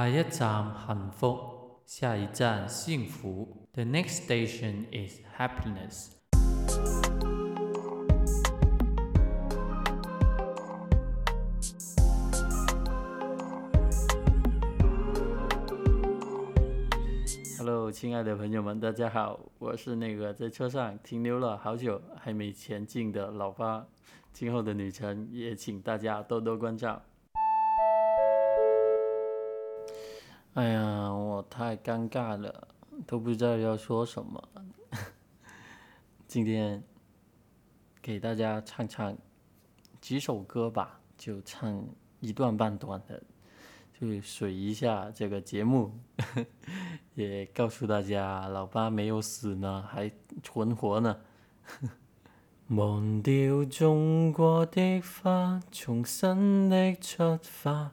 下一站幸福，下一站幸福。The next station is happiness. Hello，亲爱的朋友们，大家好，我是那个在车上停留了好久还没前进的老八。今后的旅程也请大家多多关照。哎呀，我太尴尬了，都不知道要说什么。今天给大家唱唱几首歌吧，就唱一段半段的，就水一下这个节目，也告诉大家老八没有死呢，还存活呢。忘掉种过的花，重新的出发。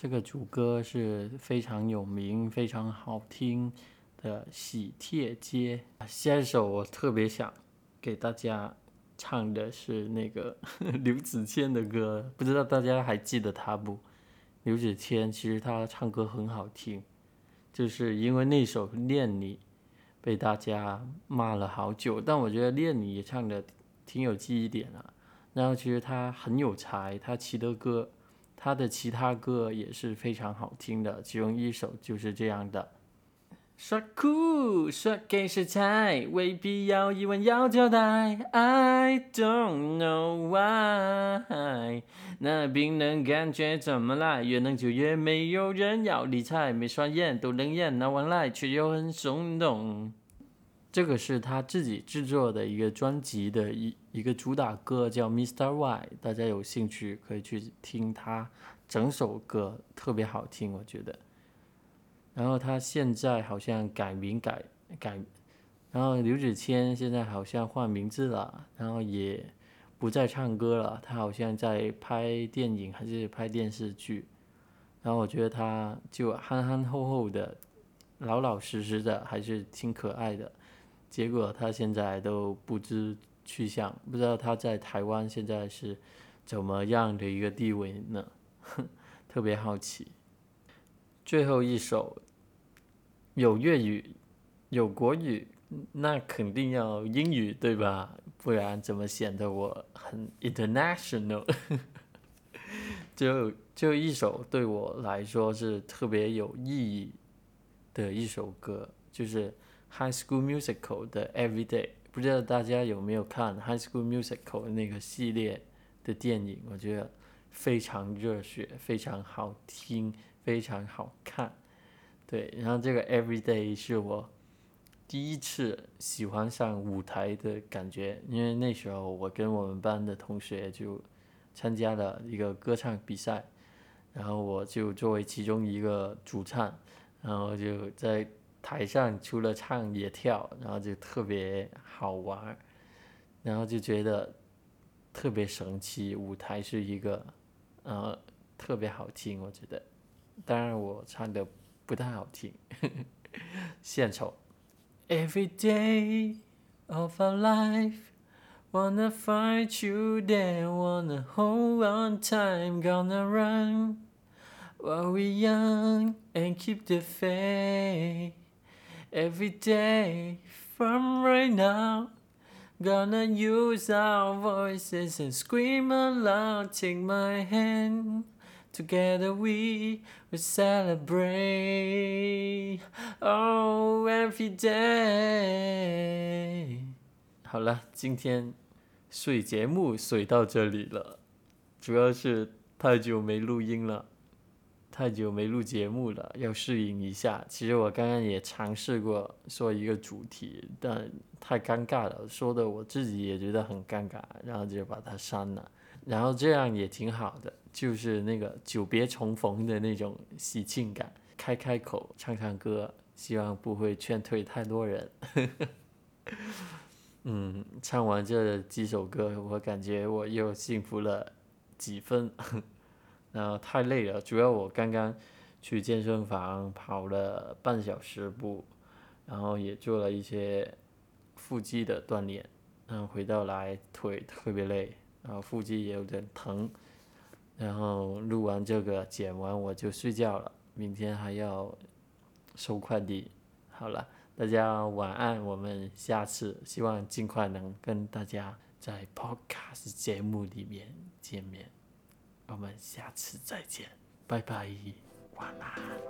这个主歌是非常有名、非常好听的《喜帖街》。下一首我特别想给大家唱的是那个 刘子谦的歌，不知道大家还记得他不？刘子谦其实他唱歌很好听，就是因为那首《恋你》被大家骂了好久，但我觉得《恋你》也唱的挺有记忆点啊。然后其实他很有才，他骑的歌。他的其他歌也是非常好听的，其中一首就是这样的。说苦说给食材，未必要一问要交代。I don't know why，那冰冷感觉怎么来？越冷就越没有人要理睬，没双眼都冷眼，那往来却又很松动。这个是他自己制作的一个专辑的一一个主打歌，叫《Mr. Y》，大家有兴趣可以去听他整首歌，特别好听，我觉得。然后他现在好像改名改改，然后刘子谦现在好像换名字了，然后也不再唱歌了，他好像在拍电影还是拍电视剧。然后我觉得他就憨憨厚厚的，老老实实的，还是挺可爱的。结果他现在都不知去向，不知道他在台湾现在是怎么样的一个地位呢？特别好奇。最后一首有粤语，有国语，那肯定要英语对吧？不然怎么显得我很 international？就就一首对我来说是特别有意义的一首歌，就是。High School Musical 的 Everyday，不知道大家有没有看 High School Musical 那个系列的电影？我觉得非常热血，非常好听，非常好看。对，然后这个 Everyday 是我第一次喜欢上舞台的感觉，因为那时候我跟我们班的同学就参加了一个歌唱比赛，然后我就作为其中一个主唱，然后就在。台上除了唱也跳，然后就特别好玩，然后就觉得特别神奇。舞台是一个，呃，特别好听，我觉得。当然我唱的不太好听，献丑。Every day of our life, wanna find you there, wanna hold on time, gonna run while we're young and keep the faith. Every day from right now. Gonna use our voices and scream aloud. Take my hand. Together we will celebrate. Oh, every day. 好了，今天水节目水到这里了，主要是太久没录音了。太久没录节目了，要适应一下。其实我刚刚也尝试过说一个主题，但太尴尬了，说的我自己也觉得很尴尬，然后就把它删了。然后这样也挺好的，就是那个久别重逢的那种喜庆感，开开口唱唱歌，希望不会劝退太多人。嗯，唱完这几首歌，我感觉我又幸福了几分。然后太累了，主要我刚刚去健身房跑了半小时步，然后也做了一些腹肌的锻炼。然后回到来腿特别累，然后腹肌也有点疼。然后录完这个剪完我就睡觉了，明天还要收快递。好了，大家晚安，我们下次希望尽快能跟大家在 Podcast 节目里面见面。我们下次再见拜拜晚安。